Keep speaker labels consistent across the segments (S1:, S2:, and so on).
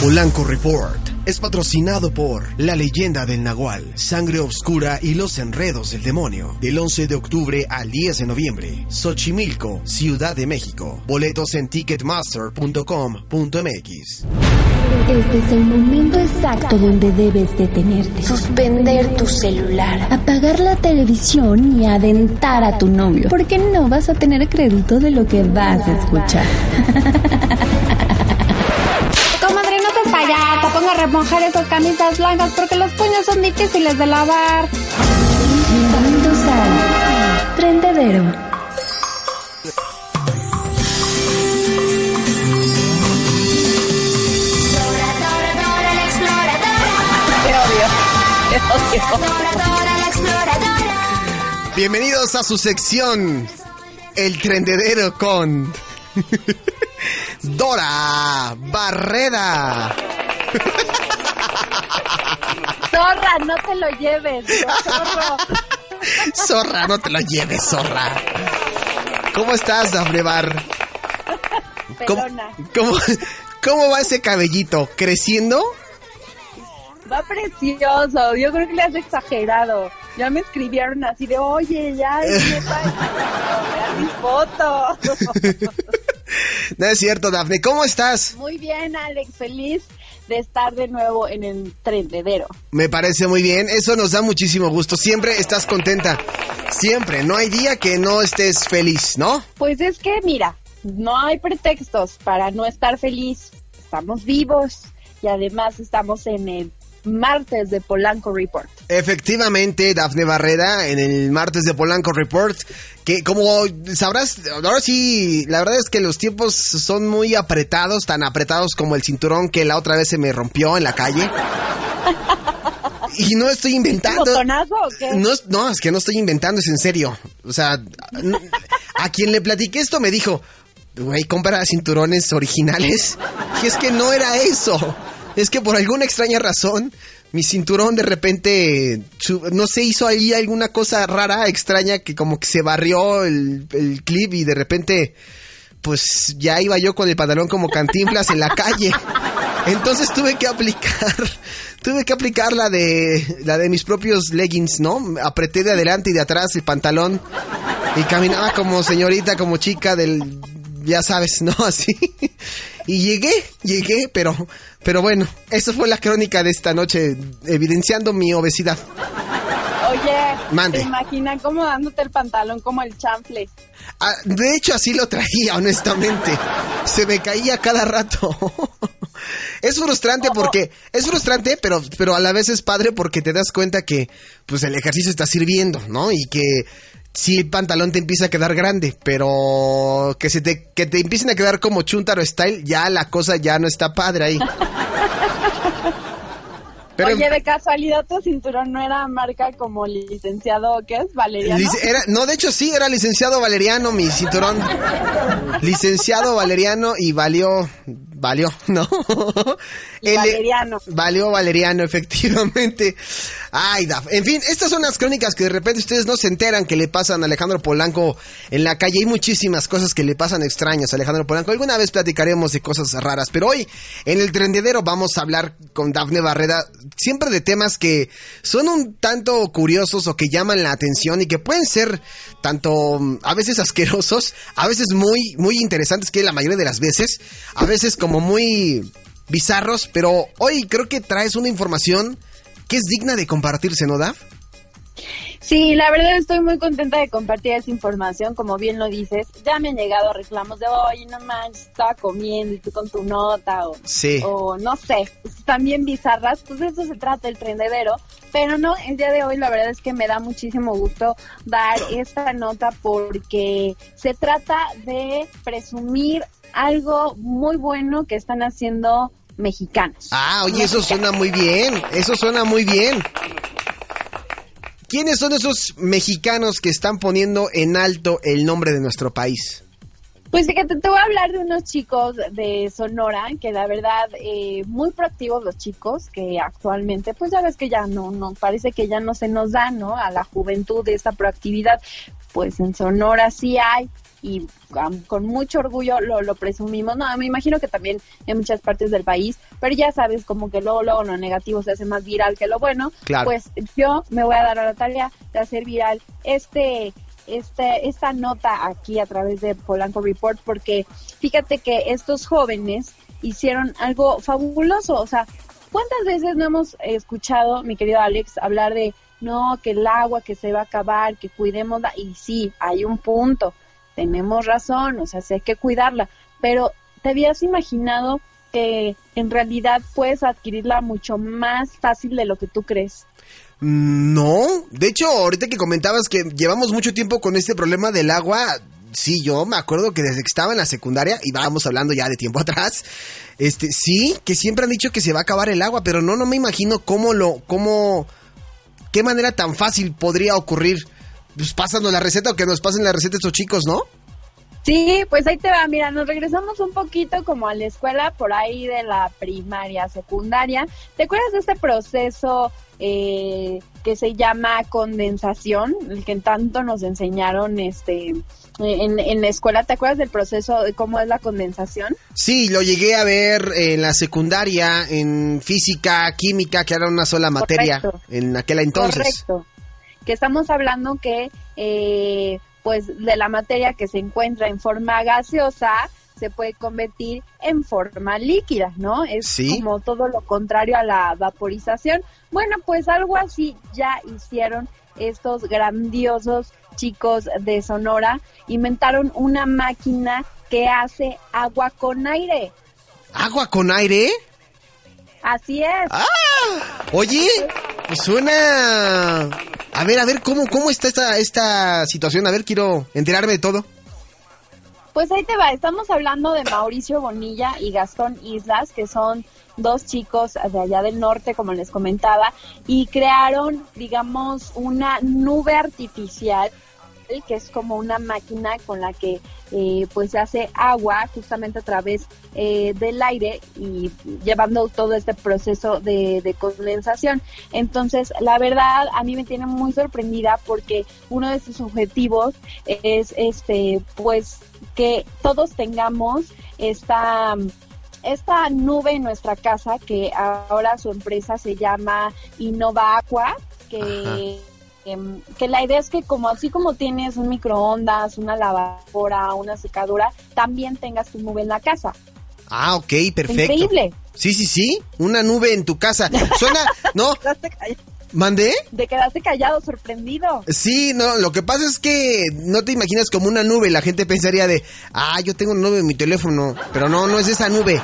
S1: Polanco Report es patrocinado por La leyenda del Nahual, Sangre Obscura y los enredos del demonio. Del 11 de octubre al 10 de noviembre. Xochimilco, Ciudad de México. Boletos en ticketmaster.com.mx.
S2: Este es el momento exacto donde debes detenerte. Suspender tu celular. Apagar la televisión y adentar a tu novio. Porque no vas a tener crédito de lo que vas a escuchar.
S3: a remojar esas camisas blancas porque los puños son difíciles de lavar.
S2: Bienvenidos al Trendedero.
S1: Bienvenidos a su sección El Trendedero con Dora Barrera.
S3: Zorra, no te lo lleves, zorro.
S1: Zorra, no te lo lleves, zorra. ¿Cómo estás, Dafne Bar? ¿Cómo, cómo, cómo va ese cabellito? ¿Creciendo?
S3: Va precioso, yo creo que le has exagerado. Ya me escribieron así de, oye, ya, vean mis fotos.
S1: No es cierto, Dafne. ¿Cómo estás?
S3: Muy bien, Alex, feliz de estar de nuevo en el trendedero.
S1: Me parece muy bien. Eso nos da muchísimo gusto. Siempre estás contenta. Siempre. No hay día que no estés feliz, ¿no?
S3: Pues es que, mira, no hay pretextos para no estar feliz. Estamos vivos y además estamos en el martes de Polanco Report.
S1: Efectivamente, Dafne Barrera, en el martes de Polanco Report, que como sabrás, ahora sí, la verdad es que los tiempos son muy apretados, tan apretados como el cinturón que la otra vez se me rompió en la calle. Y no estoy inventando.
S3: ¿Botonazo o qué?
S1: No, es- no, es que no estoy inventando, es en serio. O sea, a quien le platiqué esto me dijo, güey, compra cinturones originales. Y es que no era eso. Es que por alguna extraña razón, mi cinturón de repente, no sé, hizo ahí alguna cosa rara, extraña, que como que se barrió el, el clip y de repente, pues ya iba yo con el pantalón como cantinflas en la calle. Entonces tuve que aplicar, tuve que aplicar la de, la de mis propios leggings, ¿no? Apreté de adelante y de atrás el pantalón y caminaba como señorita, como chica del, ya sabes, ¿no? Así. Y llegué, llegué, pero, pero bueno, eso fue la crónica de esta noche, evidenciando mi obesidad.
S3: Oye,
S1: Mande.
S3: ¿te imaginan cómo dándote el pantalón como el chanfle?
S1: Ah, de hecho, así lo traía, honestamente. Se me caía cada rato. Es frustrante porque es frustrante, pero pero a la vez es padre porque te das cuenta que pues el ejercicio está sirviendo, ¿no? Y que sí el pantalón te empieza a quedar grande, pero que se te que te empiecen a quedar como chuntaro style, ya la cosa ya no está padre ahí. Pero
S3: Oye, de casualidad tu cinturón no era marca como licenciado, ¿qué es? Valeriano.
S1: Era, no, de hecho sí, era licenciado Valeriano, mi cinturón. licenciado Valeriano y valió, valió, ¿no? El-
S3: Valeriano.
S1: Valió Valeriano, efectivamente. Ay, Daf. En fin, estas son las crónicas que de repente ustedes no se enteran que le pasan a Alejandro Polanco en la calle. Hay muchísimas cosas que le pasan extrañas a Alejandro Polanco. Alguna vez platicaremos de cosas raras, pero hoy en el trendedero vamos a hablar con Dafne Barrera siempre de temas que son un tanto curiosos o que llaman la atención y que pueden ser tanto mm, a veces asquerosos, a veces muy muy interesantes que la mayoría de las veces, a veces como muy bizarros, pero hoy creo que traes una información que es digna de compartirse, ¿no, Daf?
S3: Sí, la verdad estoy muy contenta de compartir esa información, como bien lo dices. Ya me han llegado reclamos de, oye, no manches, estaba comiendo y tú con tu nota, o,
S1: Sí.
S3: o no sé, también bizarras, pues de eso se trata el trendedero. Pero no, el día de hoy la verdad es que me da muchísimo gusto dar esta nota porque se trata de presumir algo muy bueno que están haciendo mexicanos.
S1: Ah, oye, eso suena muy bien, eso suena muy bien. ¿Quiénes son esos mexicanos que están poniendo en alto el nombre de nuestro país?
S3: Pues fíjate, te voy a hablar de unos chicos de Sonora que la verdad eh, muy proactivos los chicos que actualmente pues ya ves que ya no no parece que ya no se nos da no a la juventud esta proactividad. Pues en Sonora sí hay y con mucho orgullo lo, lo presumimos. No, me imagino que también en muchas partes del país, pero ya sabes, como que luego, luego lo negativo se hace más viral que lo bueno. Pues yo me voy a dar a la tarea de hacer viral este este, esta nota aquí a través de Polanco Report porque fíjate que estos jóvenes hicieron algo fabuloso, o sea, ¿cuántas veces no hemos escuchado, mi querido Alex, hablar de no, que el agua que se va a acabar, que cuidemos, y sí, hay un punto, tenemos razón, o sea, sí hay que cuidarla, pero ¿te habías imaginado que en realidad puedes adquirirla mucho más fácil de lo que tú crees?
S1: No, de hecho, ahorita que comentabas que llevamos mucho tiempo con este problema del agua, sí, yo me acuerdo que desde que estaba en la secundaria, y vamos hablando ya de tiempo atrás, este, sí, que siempre han dicho que se va a acabar el agua, pero no, no me imagino cómo lo, cómo, qué manera tan fácil podría ocurrir. Pues pasando la receta o que nos pasen la receta estos chicos, ¿no?
S3: Sí, pues ahí te va, mira, nos regresamos un poquito como a la escuela por ahí de la primaria, secundaria. ¿Te acuerdas de este proceso eh, que se llama condensación, el que tanto nos enseñaron este en, en, la escuela. ¿Te acuerdas del proceso de cómo es la condensación?
S1: Sí, lo llegué a ver en la secundaria, en física, química, que era una sola materia en aquel entonces.
S3: Correcto. Que estamos hablando que eh, pues de la materia que se encuentra en forma gaseosa se puede convertir en forma líquida, ¿no? Es como todo lo contrario a la vaporización. Bueno, pues algo así ya hicieron estos grandiosos chicos de Sonora. Inventaron una máquina que hace agua con aire.
S1: ¿Agua con aire?
S3: Así es.
S1: ¡Ah! Oye, suena a ver, a ver, ¿cómo, cómo está esta, esta situación? A ver, quiero enterarme de todo.
S3: Pues ahí te va, estamos hablando de Mauricio Bonilla y Gastón Islas, que son dos chicos de allá del norte, como les comentaba, y crearon, digamos, una nube artificial que es como una máquina con la que eh, pues se hace agua justamente a través eh, del aire y llevando todo este proceso de, de, condensación. Entonces, la verdad, a mí me tiene muy sorprendida porque uno de sus objetivos es este, pues, que todos tengamos esta esta nube en nuestra casa que ahora su empresa se llama Innova Aqua, que Em, que la idea es que como así como tienes un microondas, una lavadora, una secadora, también tengas tu nube en la casa.
S1: Ah, ok, perfecto.
S3: Increíble.
S1: Sí, sí, sí, una nube en tu casa. Suena, ¿no? ¿Mandé?
S3: De quedaste callado, sorprendido.
S1: Sí, no, lo que pasa es que no te imaginas como una nube, la gente pensaría de, ah, yo tengo una nube en mi teléfono, pero no, no es esa nube,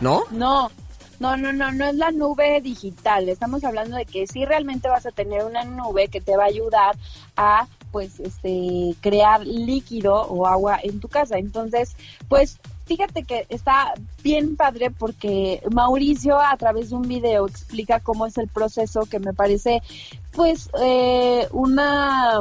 S1: ¿no?
S3: No, no, no, no, no es la nube digital. Estamos hablando de que sí realmente vas a tener una nube que te va a ayudar a pues este crear líquido o agua en tu casa. Entonces, pues fíjate que está bien padre porque Mauricio a través de un video explica cómo es el proceso que me parece pues eh, una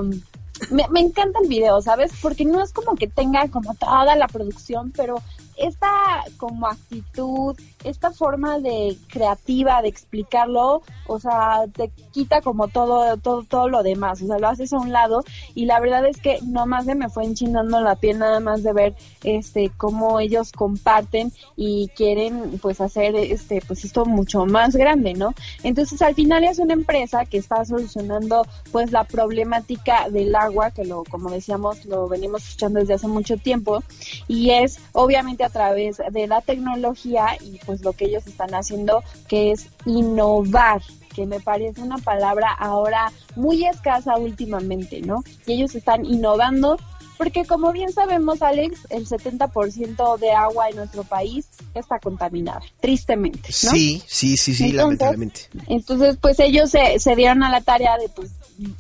S3: me, me, encanta el video, ¿sabes? Porque no es como que tenga como toda la producción, pero esta como actitud, esta forma de creativa de explicarlo, o sea, te quita como todo, todo, todo lo demás, o sea, lo haces a un lado y la verdad es que nomás se me fue enchinando la piel nada más de ver este cómo ellos comparten y quieren pues hacer este pues esto mucho más grande, ¿no? Entonces al final es una empresa que está solucionando pues la problemática del agua, que lo como decíamos lo venimos escuchando desde hace mucho tiempo y es obviamente a través de la tecnología y pues lo que ellos están haciendo que es innovar que me parece una palabra ahora muy escasa últimamente, ¿no? Y ellos están innovando porque como bien sabemos, Alex, el 70% de agua en nuestro país está contaminada, tristemente. ¿no?
S1: Sí, sí, sí, sí, lamentablemente.
S3: Entonces, pues ellos se, se dieron a la tarea de pues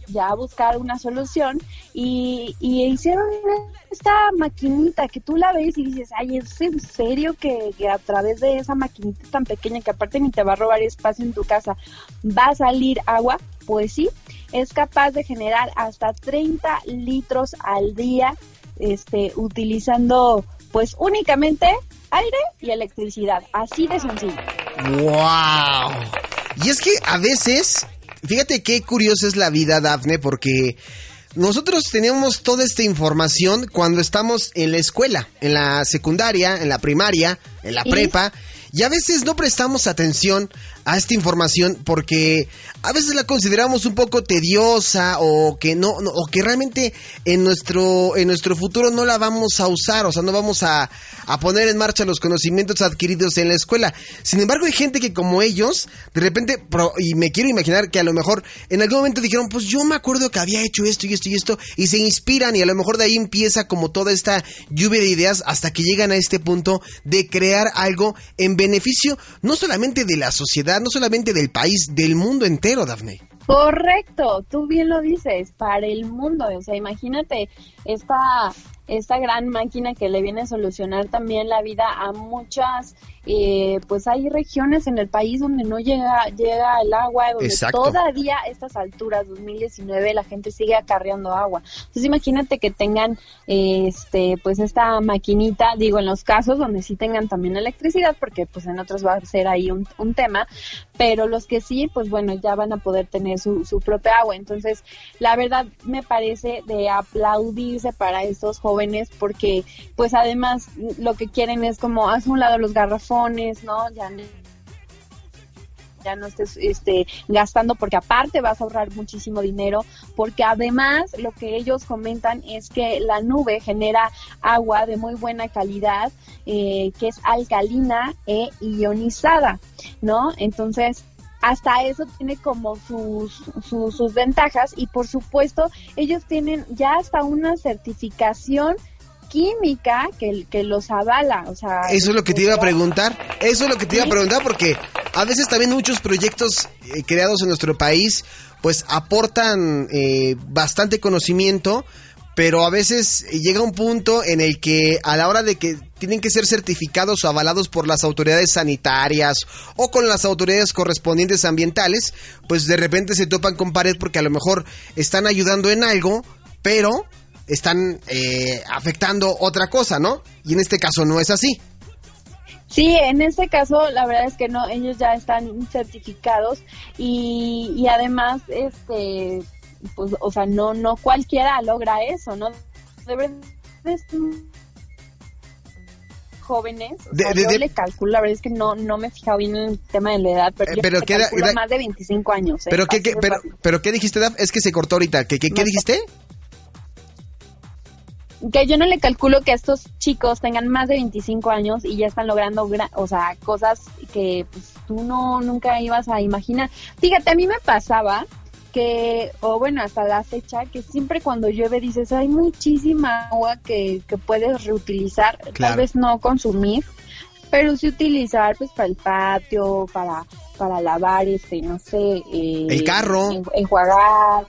S3: ya buscar una solución y, hicieron esta maquinita que tú la ves y dices, ay, ¿es en serio que, a través de esa maquinita tan pequeña que aparte ni te va a robar espacio en tu casa va a salir agua? Pues sí, es capaz de generar hasta 30 litros al día este, utilizando pues únicamente aire y electricidad, así de sencillo.
S1: ¡Wow! Y es que a veces, fíjate qué curiosa es la vida, Dafne, porque nosotros teníamos toda esta información cuando estamos en la escuela, en la secundaria, en la primaria, en la prepa, y a veces no prestamos atención a esta información porque a veces la consideramos un poco tediosa o que no, o que realmente en nuestro en nuestro futuro no la vamos a usar, o sea, no vamos a, a poner en marcha los conocimientos adquiridos en la escuela. Sin embargo, hay gente que como ellos, de repente, y me quiero imaginar que a lo mejor en algún momento dijeron, pues yo me acuerdo que había hecho esto y esto y esto, y se inspiran y a lo mejor de ahí empieza como toda esta lluvia de ideas hasta que llegan a este punto de crear algo en beneficio no solamente de la sociedad, no solamente del país, del mundo entero,
S3: Correcto, tú bien lo dices, para el mundo, o sea, imagínate esta esta gran máquina que le viene a solucionar también la vida a muchas eh, pues hay regiones en el país donde no llega llega el agua, donde todavía a estas alturas, 2019, la gente sigue acarreando agua. Entonces imagínate que tengan este pues esta maquinita, digo en los casos donde sí tengan también electricidad, porque pues en otros va a ser ahí un, un tema, pero los que sí, pues bueno, ya van a poder tener su, su propia agua. Entonces, la verdad me parece de para estos jóvenes porque pues además lo que quieren es como haz un lado los garrafones, ¿no? Ya ya no estés este, gastando porque aparte vas a ahorrar muchísimo dinero porque además lo que ellos comentan es que la nube genera agua de muy buena calidad eh, que es alcalina e ionizada, ¿no? Entonces hasta eso tiene como sus, sus, sus ventajas y por supuesto ellos tienen ya hasta una certificación química que, que los avala, o sea...
S1: Eso es lo que te iba a preguntar, eso es lo que te iba a preguntar porque a veces también muchos proyectos eh, creados en nuestro país pues aportan eh, bastante conocimiento, pero a veces llega un punto en el que a la hora de que tienen que ser certificados o avalados por las autoridades sanitarias o con las autoridades correspondientes ambientales, pues de repente se topan con pared porque a lo mejor están ayudando en algo, pero están eh, afectando otra cosa, ¿no? Y en este caso no es así.
S3: Sí, en este caso la verdad es que no, ellos ya están certificados y, y además, este, pues, o sea, no, no cualquiera logra eso, ¿no? De jóvenes, yo le calculo, la verdad es que no, no me he fijado bien en el tema de la edad, pero, eh, pero yo más de 25 años.
S1: ¿eh? ¿Pero, qué, pero, pero qué dijiste, Daf? Es que se cortó ahorita. ¿Qué, qué, qué dijiste?
S3: que yo no le calculo que estos chicos tengan más de 25 años y ya están logrando, o sea, cosas que pues, tú no nunca ibas a imaginar. Fíjate, a mí me pasaba que, o bueno, hasta la fecha, que siempre cuando llueve dices, hay muchísima agua que, que puedes reutilizar, tal vez no consumir, pero sí utilizar pues para el patio, para para lavar, este, no sé,
S1: eh, el carro,
S3: enjuagar,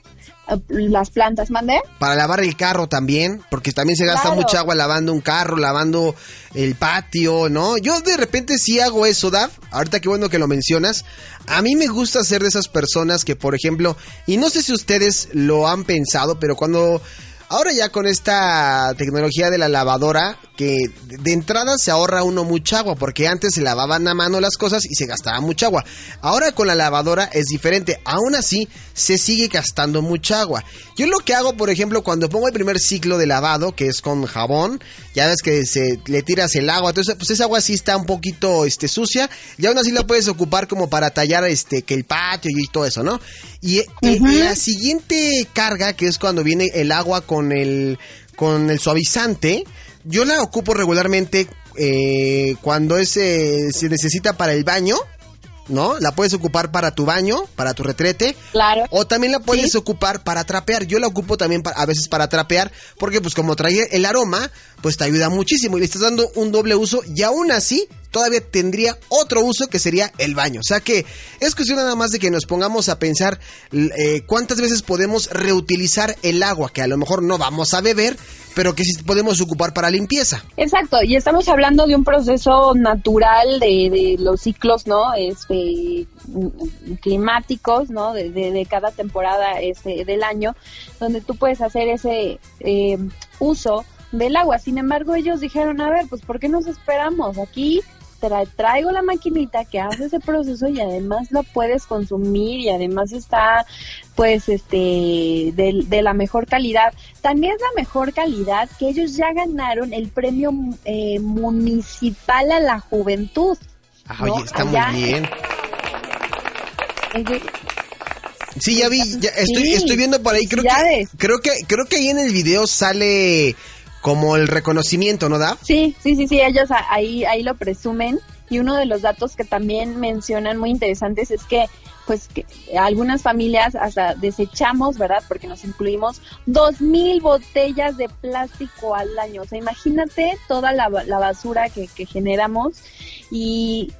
S3: las plantas, mandé.
S1: Para lavar el carro también, porque también se gasta mucha agua lavando un carro, lavando el patio, ¿no? Yo de repente sí hago eso, Dav. Ahorita qué bueno que lo mencionas. A mí me gusta ser de esas personas que, por ejemplo, y no sé si ustedes lo han pensado, pero cuando Ahora ya con esta tecnología de la lavadora, que de entrada se ahorra uno mucha agua, porque antes se lavaban a mano las cosas y se gastaba mucha agua. Ahora con la lavadora es diferente, aún así se sigue gastando mucha agua. Yo lo que hago, por ejemplo, cuando pongo el primer ciclo de lavado, que es con jabón, ya ves que se le tiras el agua, entonces pues esa agua sí está un poquito este sucia, y aún así la puedes ocupar como para tallar este que el patio y todo eso, ¿no? Y eh, la siguiente carga, que es cuando viene el agua con el, con el suavizante, yo la ocupo regularmente eh, cuando es, eh, se necesita para el baño. ¿no? La puedes ocupar para tu baño, para tu retrete.
S3: Claro.
S1: O también la puedes ocupar para trapear. Yo la ocupo también a veces para trapear, porque pues como trae el aroma, pues te ayuda muchísimo y le estás dando un doble uso y aún así todavía tendría otro uso que sería el baño. O sea que es cuestión nada más de que nos pongamos a pensar eh, cuántas veces podemos reutilizar el agua que a lo mejor no vamos a beber, pero que sí podemos ocupar para limpieza.
S3: Exacto, y estamos hablando de un proceso natural de, los ciclos, ¿no? Este climáticos, ¿no? De, cada temporada este, del año, donde tú puedes hacer ese eh, uso del agua. Sin embargo, ellos dijeron, a ver, pues ¿por qué nos esperamos? Aquí traigo la maquinita que hace ese proceso y además lo puedes consumir y además está pues este de, la mejor calidad. También es la mejor calidad que ellos ya ganaron el premio eh, municipal a la juventud.
S1: Ah, oye, está muy bien. Sí, ya vi, estoy, estoy viendo por ahí, creo que, creo que, creo que ahí en el video sale como el reconocimiento, ¿no da?
S3: Sí, sí, sí, sí, ellos ahí, ahí lo presumen. Y uno de los datos que también mencionan muy interesantes es que pues que algunas familias hasta desechamos, ¿verdad? Porque nos incluimos dos mil botellas de plástico al año. O sea, imagínate toda la, basura que, que, generamos y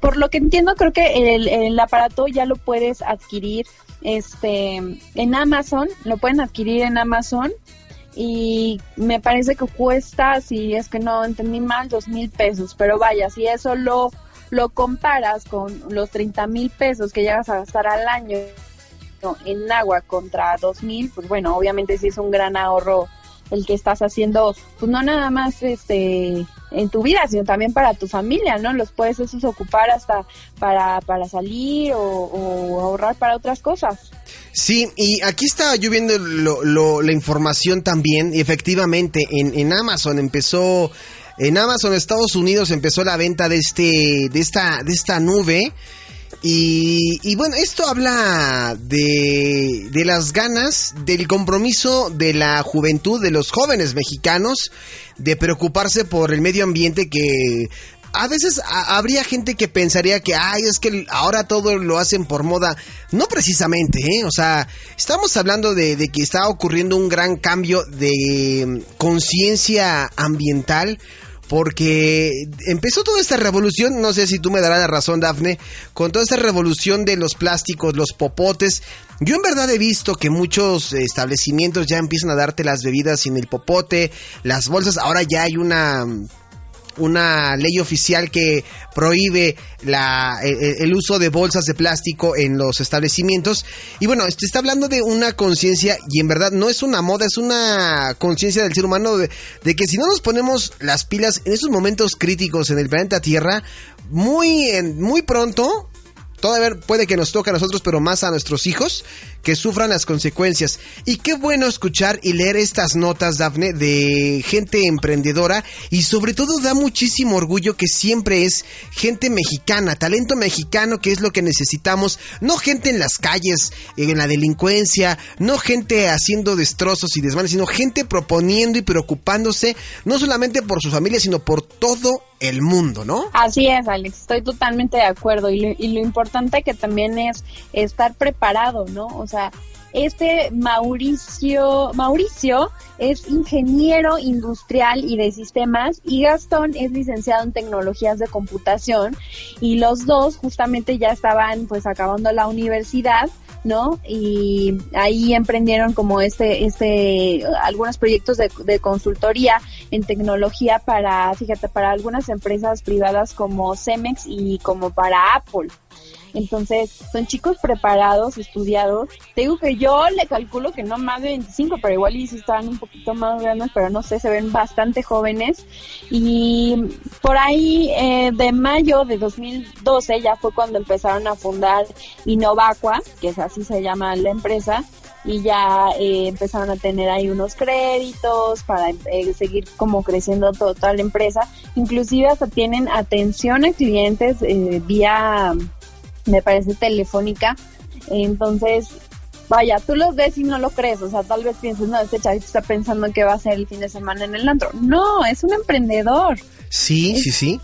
S3: por lo que entiendo creo que el, el aparato ya lo puedes adquirir este en Amazon, lo pueden adquirir en Amazon y me parece que cuesta, si es que no entendí mal, dos mil pesos, pero vaya, si eso lo, lo comparas con los 30 mil pesos que llegas a gastar al año en agua contra dos mil, pues bueno, obviamente sí es un gran ahorro el que estás haciendo, pues no nada más este en tu vida, sino también para tu familia, ¿no? Los puedes esos ocupar hasta para, para salir o, ahorrar para otras cosas.
S1: Sí, y aquí estaba yo viendo la información también, y efectivamente en, en Amazon empezó, en Amazon Estados Unidos empezó la venta de este, de esta, de esta nube, y, bueno, esto habla de, de, las ganas, del compromiso de la juventud, de los jóvenes mexicanos, de preocuparse por el medio ambiente que a veces habría gente que pensaría que, ay, es que ahora todo lo hacen por moda. No precisamente, ¿eh? O sea, estamos hablando de, de que está ocurriendo un gran cambio de conciencia ambiental porque empezó toda esta revolución, no sé si tú me darás la razón, Dafne, con toda esta revolución de los plásticos, los popotes. Yo en verdad he visto que muchos establecimientos ya empiezan a darte las bebidas sin el popote, las bolsas, ahora ya hay una una ley oficial que prohíbe la, e, e, el, uso de bolsas de plástico en los establecimientos. Y bueno, este está hablando de una conciencia y en verdad no es una moda, es una conciencia del ser humano de, de, que si no nos ponemos las pilas en esos momentos críticos en el planeta Tierra, muy, muy pronto Todavía puede que nos toque a nosotros, pero más a nuestros hijos que sufran las consecuencias. Y qué bueno escuchar y leer estas notas, Dafne, de gente emprendedora y sobre todo da muchísimo orgullo que siempre es gente mexicana, talento mexicano, que es lo que necesitamos, no gente en las calles, en la delincuencia, no gente haciendo destrozos y desmanes, sino gente proponiendo y preocupándose no solamente por su familia, sino por todo el mundo, ¿no?
S3: Así es, Alex, estoy totalmente de acuerdo y lo, y lo importante que también es estar preparado, ¿no? O sea, este Mauricio, Mauricio es ingeniero industrial y de sistemas y Gastón es licenciado en tecnologías de computación y los dos justamente ya estaban pues acabando la universidad ¿no? Y ahí emprendieron como este, este, algunos proyectos de, de, consultoría en tecnología para, fíjate, para algunas empresas privadas como Cemex y como para Apple. Entonces, son chicos preparados, estudiados. Te digo que yo le calculo que no más de 25, pero igual y si estaban un poquito más grandes, pero no sé, se ven bastante jóvenes. Y por ahí, eh, de mayo de 2012, ya fue cuando empezaron a fundar Innovacua, que es así se llama la empresa y ya eh, empezaron a tener ahí unos créditos para eh, seguir como creciendo toda la empresa. Inclusive hasta tienen atención a clientes eh, vía me parece telefónica. Entonces, vaya, tú los ves y no lo crees, o sea, tal vez pienses, no, este chavito está pensando que va a ser el fin de semana en el antro. No, es un emprendedor.
S1: Sí, sí, sí.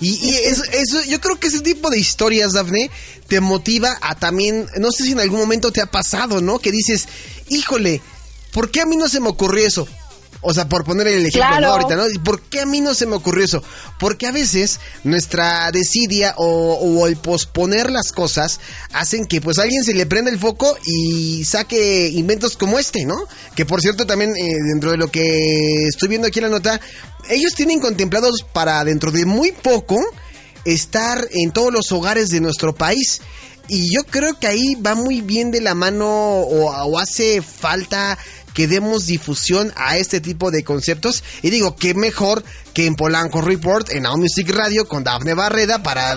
S1: Y, eso, eso, yo creo que ese tipo de historias, Dafne, te motiva a también, no sé si en algún momento te ha pasado, ¿no? Que dices, híjole, ¿por qué a mí no se me ocurrió eso? O sea, por poner el ejemplo ahorita, ¿no? ¿Por qué a mí no se me ocurrió eso? Porque a veces nuestra desidia o, el posponer las cosas hacen que pues alguien se le prenda el foco y saque inventos como este, ¿no? Que por cierto también eh, dentro de lo que estoy viendo aquí en la nota, ellos tienen contemplados para dentro de muy poco estar en todos los hogares de nuestro país. Y yo creo que ahí va muy bien de la mano o hace falta que demos difusión a este tipo de conceptos. Y digo, qué mejor que en Polanco Report, en Now Music Radio, con Dafne Barreda, para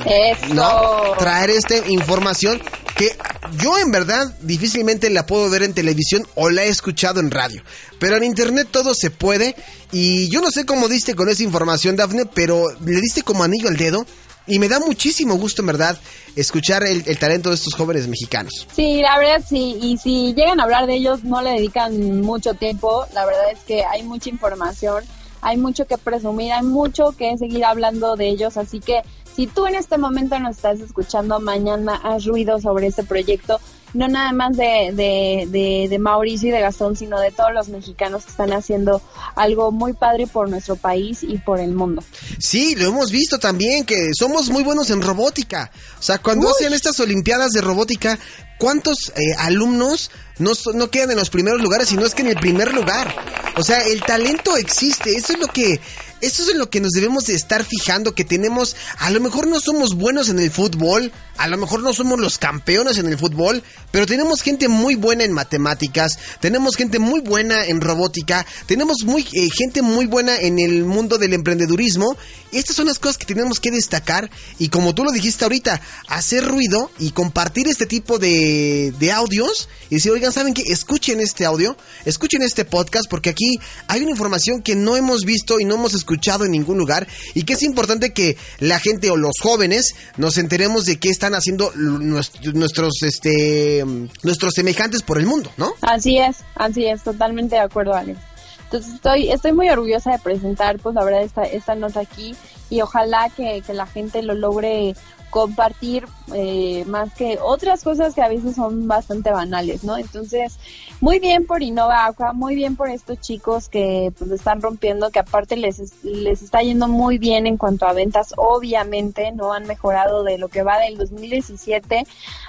S1: ¿no? traer esta información que yo en verdad difícilmente la puedo ver en televisión o la he escuchado en radio. Pero en internet todo se puede. Y yo no sé cómo diste con esa información, Dafne, pero le diste como anillo al dedo. Y me da muchísimo gusto, en verdad, escuchar el, talento de estos jóvenes mexicanos.
S3: Sí, la verdad sí. Y si llegan a hablar de ellos, no le dedican mucho tiempo. La verdad es que hay mucha información, hay mucho que presumir, hay mucho que seguir hablando de ellos. Así que si tú en este momento nos estás escuchando, mañana has ruido sobre este proyecto, no nada más de, de, de, Mauricio y de Gastón, sino de todos los mexicanos que están haciendo algo muy padre por nuestro país y por el mundo.
S1: Sí, lo hemos visto también, que somos muy buenos en robótica. O sea, cuando hacen estas Olimpiadas de robótica, ¿cuántos eh, alumnos no, no quedan en los primeros lugares, sino es que en el primer lugar? O sea, el talento existe, eso es lo que eso es en lo que nos debemos de estar fijando, que tenemos, a lo mejor no somos buenos en el fútbol, a lo mejor no somos los campeones en el fútbol, pero tenemos gente muy buena en matemáticas, tenemos gente muy buena en robótica, tenemos muy, eh, gente muy buena en el mundo del emprendedurismo. Y estas son las cosas que tenemos que destacar y como tú lo dijiste ahorita, hacer ruido y compartir este tipo de, audios y decir, oigan, ¿saben qué? Escuchen este audio, escuchen este podcast porque aquí hay una información que no hemos visto y no hemos escuchado en ningún lugar y que es importante que la gente o los jóvenes nos enteremos de qué están haciendo nuestros, este, nuestros semejantes por el mundo, ¿no?
S3: Así es, así es, totalmente de acuerdo, Alex. Entonces estoy, estoy muy orgullosa de presentar, pues la verdad, esta, esta nota aquí y ojalá que, que la gente lo logre compartir eh, más que otras cosas que a veces son bastante banales, ¿no? Entonces, muy bien por Innova muy bien por estos chicos que pues están rompiendo, que aparte les, les está yendo muy bien en cuanto a ventas, obviamente, no han mejorado de lo que va del 2017,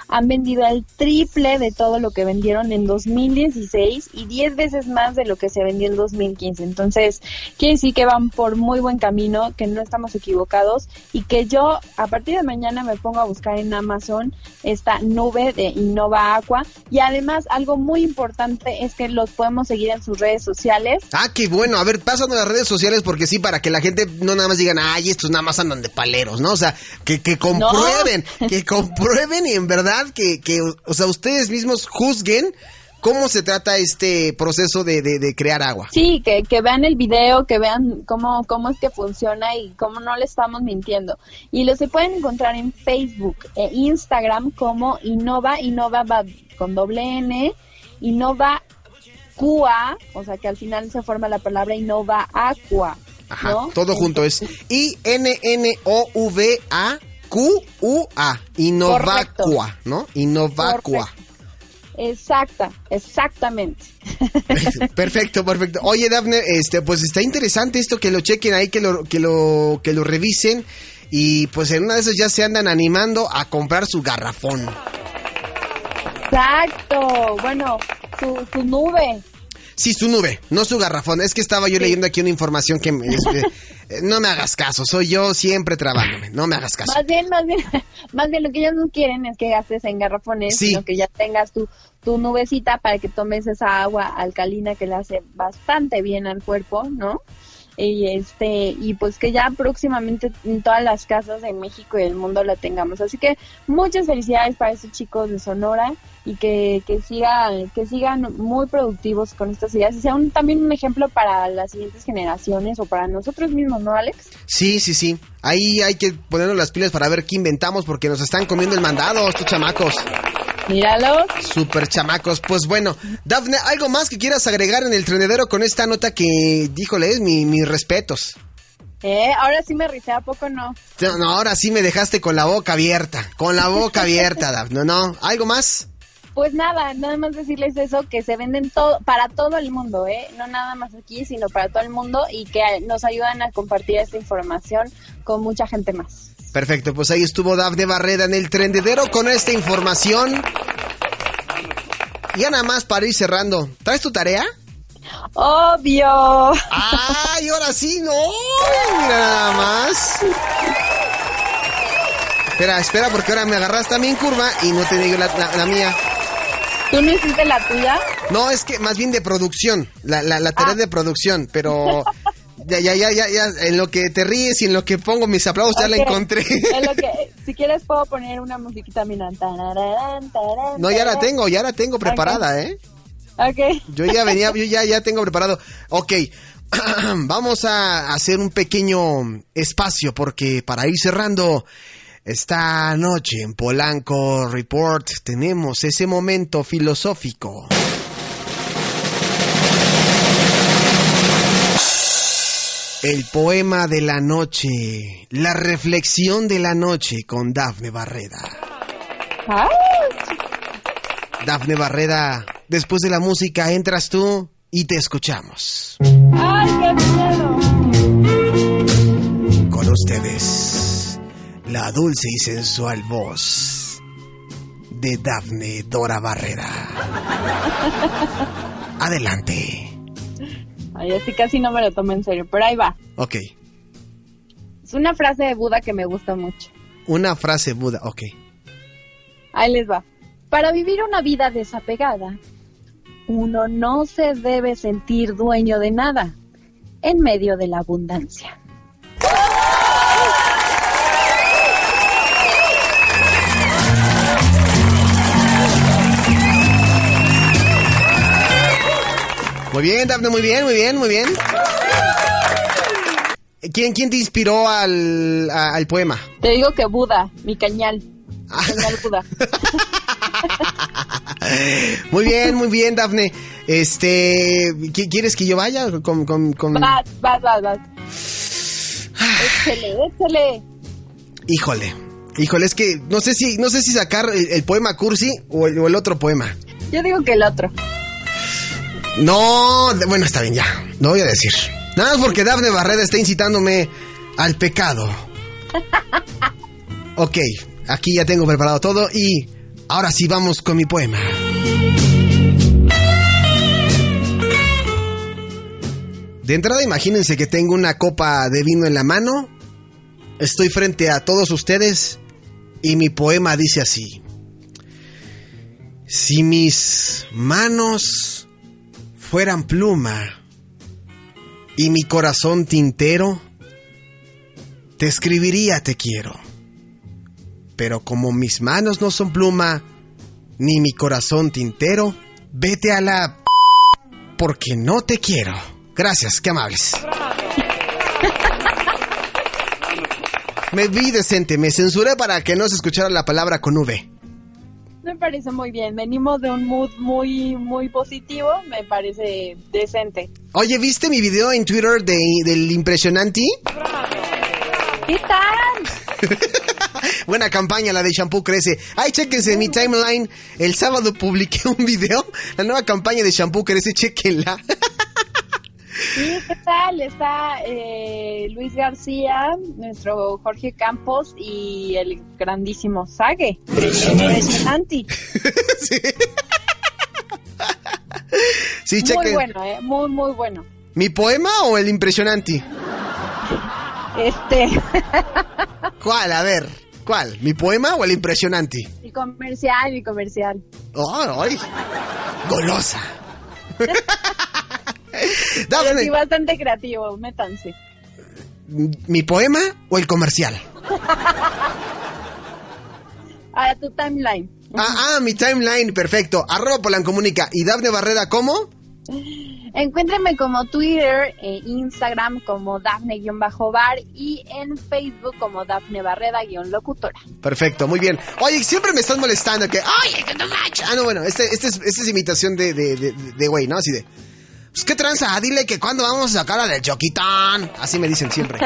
S3: han vendido el triple de todo lo que vendieron en 2016 y 10 veces más de lo que se vendió en 2015. Entonces, quiere decir que van por muy buen camino, que no estamos equivocados y que yo a partir de mañana me pongo a buscar en Amazon esta nube de Innova Aqua y además algo muy importante es que los podemos seguir en sus redes sociales.
S1: Ah, qué bueno. A ver, pásanos las redes sociales porque sí, para que la gente no nada más digan, ay, estos nada más andan de paleros, ¿no? O sea, que, que comprueben, que comprueben y en verdad que, que, o sea, ustedes mismos juzguen cómo se trata este proceso de, de, crear agua.
S3: Sí, que, que, vean el video, que vean cómo, cómo es que funciona y cómo no le estamos mintiendo. Y lo se pueden encontrar en Facebook e Instagram como Innova, Innova va con doble N, Innova QA, o sea que al final se forma la palabra Innova Aqua.
S1: Ajá, todo junto es I-N-N-O-V-A. Q-U-A, Innovacua, ¿no? Innovacua.
S3: Exacta, exactamente.
S1: perfecto, perfecto. Oye, Dafne, este, pues está interesante esto que lo chequen ahí, que lo, que lo, que lo revisen y pues en una de esas ya se andan animando a comprar su garrafón.
S3: Exacto. Bueno, su, su nube.
S1: Sí, su nube, no su garrafón. Es que estaba yo leyendo aquí una información que me, eh, no me hagas caso, soy yo siempre trabándome, no me hagas caso.
S3: Más bien, más bien, más bien lo que ellos no quieren es que gastes en garrafones, sino que ya tengas tu, tu nubecita para que tomes esa agua alcalina que le hace bastante bien al cuerpo, ¿no? Y este y pues que ya próximamente en todas las casas de México y del mundo la tengamos. Así que muchas felicidades para estos chicos de Sonora y que, que sigan que sigan muy productivos con estas ideas y sea un, también un ejemplo para las siguientes generaciones o para nosotros mismos no Alex
S1: sí sí sí. Ahí hay que ponernos las pilas para ver qué inventamos porque nos están comiendo el mandado estos chamacos
S3: Míralo.
S1: Super chamacos. Pues bueno, Dafne, ¿algo más que quieras agregar en el trenedero con esta nota que, díjole, es mi, mis respetos?
S3: Eh, ahora sí me ricé, ¿a poco no?
S1: no? ahora sí me dejaste con la boca abierta. Con la boca abierta, Dafne. ¿No? ¿Algo más?
S3: Pues nada, nada más decirles eso, que se venden todo, para todo el mundo, ¿eh? No nada más aquí, sino para todo el mundo y que nos ayudan a compartir esta información con mucha gente más.
S1: Perfecto, pues ahí estuvo Dafne Barreda en el trendedero con esta información. Y ya nada más para ir cerrando. ¿Traes tu tarea?
S3: Obvio.
S1: ¡Ay, ahora sí, no! Mira nada más. Espera, espera, porque ahora me agarraste a mí en curva y no te digo la, mía.
S3: ¿Tú no hiciste la tuya?
S1: No, es que más bien de producción, la, la, la tarea de producción, pero ya, ya, ya, ya, ya, en lo que te ríes y en lo que pongo mis aplausos ya la encontré.
S3: En lo que, si quieres puedo poner una musiquita. Tararán, tararán,
S1: No, ya la tengo, ya la tengo preparada, ¿eh?
S3: Ok.
S1: Yo ya venía, yo ya, ya tengo preparado. Ok, vamos a hacer un pequeño espacio porque para ir cerrando esta noche en Polanco Report tenemos ese momento filosófico. El poema de la noche, la reflexión de la noche con Dafne Barreda. Dafne Barreda, después de la música entras tú y te escuchamos.
S3: ay, qué miedo.
S1: Con ustedes, la dulce y sensual voz de Dafne Dora Barrera. Adelante.
S3: Ay, así casi no me lo tomo en serio, pero ahí va.
S1: Ok,
S3: Es una frase de Buda que me gusta mucho.
S1: una frase Buda, ok.
S3: Ahí les va. Para vivir una vida desapegada, uno no se debe sentir dueño de nada en medio de la abundancia.
S1: Muy bien, Dafne, muy bien, muy bien, muy bien. ¿Quién, quién te inspiró al, a- al poema?
S3: Te digo que Buda, mi cañal.
S1: Ah.
S3: Cañal Buda.
S1: Muy bien, muy bien, Dafne. Este, ¿qui- ¿quieres que yo vaya con, con, con-
S3: Vas, vas, vas, vas. Échale, échale.
S1: Híjole, híjole, es que no sé si, no sé si sacar el, el poema cursi o el, o el otro poema.
S3: Yo digo que el otro.
S1: No, bueno, está bien, ya, no voy a decir. Nada más porque Dafne Barreda está incitándome al pecado. Ok, aquí ya tengo preparado todo y ahora sí vamos con mi poema. De entrada imagínense que tengo una copa de vino en la mano, estoy frente a todos ustedes y mi poema dice así. Si mis manos fueran pluma y mi corazón tintero, te escribiría te quiero. Pero como mis manos no son pluma, ni mi corazón tintero, vete a la... porque no te quiero. Gracias, qué amables. Me vi decente, me censuré para que no se escuchara la palabra con V.
S3: Me parece muy bien. Venimos de un mood muy, muy positivo. Me parece decente.
S1: Oye, ¿viste mi video en Twitter de, del impresionante?
S3: ¿Qué tal?
S1: Buena campaña la de Shampoo Crece. Ay, chéquense mi timeline. El sábado publiqué un video. La nueva campaña de Shampoo Crece, chéquenla.
S3: Sí, ¿qué tal? Está eh, Luis García, nuestro Jorge Campos y el grandísimo Sage. Impresionante.
S1: sí. Sí,
S3: Muy
S1: chequen.
S3: bueno, ¿eh? Muy, muy bueno.
S1: ¿Mi poema o el impresionante?
S3: Este,
S1: ¿Cuál? A ver. ¿Cuál? ¿Mi poema o el impresionante?
S3: mi comercial, mi comercial.
S1: ¡Ay! ay. Golosa. Dafne,
S3: sí, bastante creativo, métanse.
S1: ¿mi poema o el comercial?
S3: A tu timeline.
S1: Ah, ah, mi timeline, perfecto. Arroba Polancomunica. ¿Y Dafne Barreda cómo?
S3: Encuéntrenme como Twitter, e Instagram como Dafne-Bar y en Facebook como Dafne Barreda-locutora.
S1: Perfecto, muy bien. Oye, siempre me están molestando que... ¡Ay, que no manches! Ah, no, bueno, este, este es, este es imitación de, de, de, de güey, ¿no? Así de... Pues, ¿qué tranza? Dile que cuando vamos a sacar a del Choquitán. Así me dicen siempre.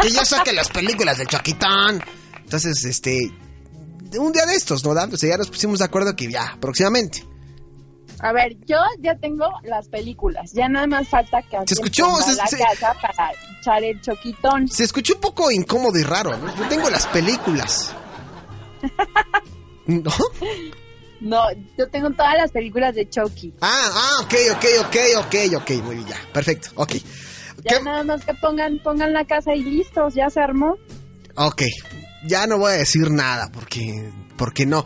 S1: que yo saque las películas del Choquitán. Entonces, este... Un día de estos, ¿no? O sea, ya nos pusimos de acuerdo que ya, próximamente.
S3: A ver, yo ya tengo las películas, ya nada más falta que alguien
S1: escuchó? Se-
S3: la
S1: se-
S3: casa para echar el choquitón.
S1: Se escuchó un poco incómodo y raro. ¿no? Yo tengo las películas. ¿No?
S3: No, yo tengo todas las películas de Chucky.
S1: Ah, ah, ok, ok, ok, ok, ok. Muy bien, ya. Perfecto, ok.
S3: Ya
S1: ¿Qué?
S3: nada más que pongan, pongan la casa y listos, ya se armó.
S1: Ok, ya no voy a decir nada porque, porque no.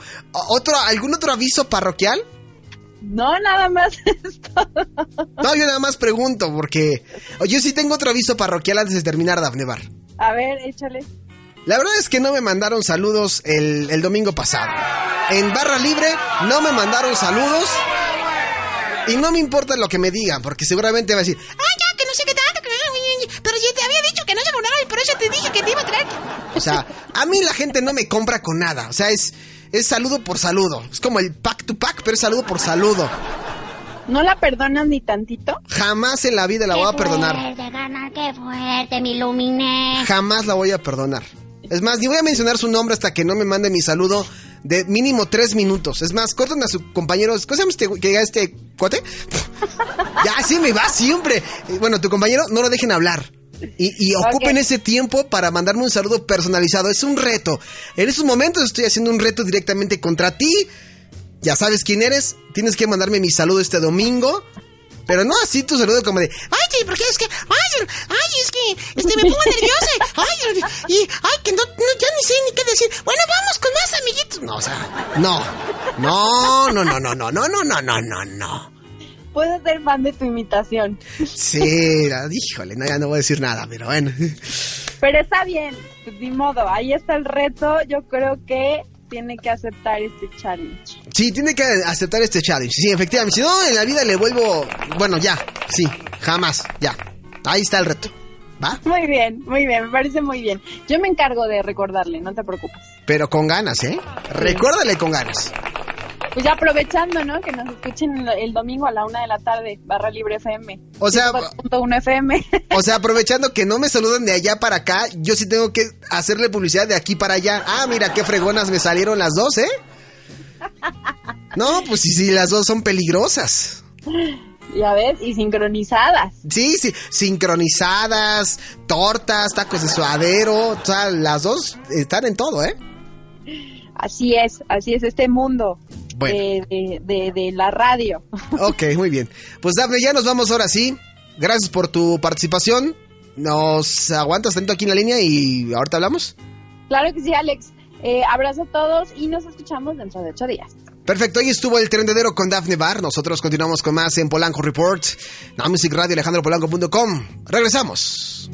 S1: ¿Otro, ¿Algún otro aviso parroquial?
S3: No, nada más esto.
S1: No, yo nada más pregunto porque yo sí tengo otro aviso parroquial antes de terminar, Dafne Bar.
S3: A ver, échale.
S1: La verdad es que no me mandaron saludos el, el domingo pasado. En barra libre no me mandaron saludos. Y no me importa lo que me digan, porque seguramente va a decir,
S4: Ay, ya, que no sé qué tanto, que no pero yo te había dicho que no se acordaba y por eso te dije que te iba a traer.
S1: o sea, a mí la gente no me compra con nada. O sea, es, es saludo por saludo. Es como el pack to pack, pero es saludo por saludo.
S3: ¿No la perdonan ni tantito?
S1: Jamás en la vida la voy a perdonar.
S4: fuerte, carnal, qué fuerte, me iluminé.
S1: Jamás la voy a perdonar. Es más, ni voy a mencionar su nombre hasta que no me mande mi saludo de mínimo tres minutos. Es más, corten a su compañero. ¿Cómo se llama este, que este cuate? ya, sí me va siempre. Eh, Bueno, tu compañero, no lo dejen hablar. Y, y ocupen ese tiempo para mandarme un saludo personalizado. Es un reto. En estos momentos estoy haciendo un reto directamente contra ti. Ya sabes quién eres. Tienes que mandarme mi saludo este domingo. Pero no así tu saludo como de...
S4: Ay, porque es que, ay, ay, es que, este, me pongo nerviosa. Ay, y, ay, que no, no, ya ni sé ni qué decir. Bueno, vamos con más amiguitos.
S1: No, o sea, no. No, no, no, no, no, no, no, no, no, no, no.
S3: Puedo ser fan de tu imitación.
S1: Sí, híjole, no, ya no voy a decir nada, pero bueno.
S3: Pero está bien, pues, ni modo, ahí está el reto. Yo creo que tiene que aceptar este challenge.
S1: Sí, tiene que aceptar este challenge. Sí, efectivamente. Si no, en la vida le vuelvo. Bueno, ya. Sí, jamás. Ya. Ahí está el reto. ¿Va?
S3: Muy bien, muy bien, me parece muy bien. Yo me encargo de recordarle, no te preocupes.
S1: Pero con ganas, ¿eh? Recuérdale con ganas.
S3: Pues ya aprovechando, ¿no? Que nos escuchen el, domingo a la una de la tarde, barra libre FM.
S1: O sea,
S3: 104.1 FM.
S1: O sea, aprovechando que no me saludan de allá para acá, yo sí tengo que hacerle publicidad de aquí para allá. Ah, mira qué fregonas me salieron las dos, ¿eh? No, pues sí, sí, las dos son peligrosas.
S3: ya ves, y sincronizadas.
S1: Sí, sí, sincronizadas, tortas, tacos de suadero, o sea, las dos están en todo, ¿eh?
S3: Así es, así es este mundo
S1: Bueno.
S3: de, de, de- de la radio.
S1: Ok, muy bien. Pues Dafne, ya nos vamos ahora sí. Gracias por tu participación. Nos aguantas tanto aquí en la línea y ahorita hablamos.
S3: Claro que sí, Alex. Eh, abrazo a todos y nos escuchamos dentro de ocho días.
S1: Perfecto, ahí estuvo el trendedero con Dafne Bar. Nosotros continuamos con más en Polanco Report. No Music Radio, alejandropolanco.com. Regresamos.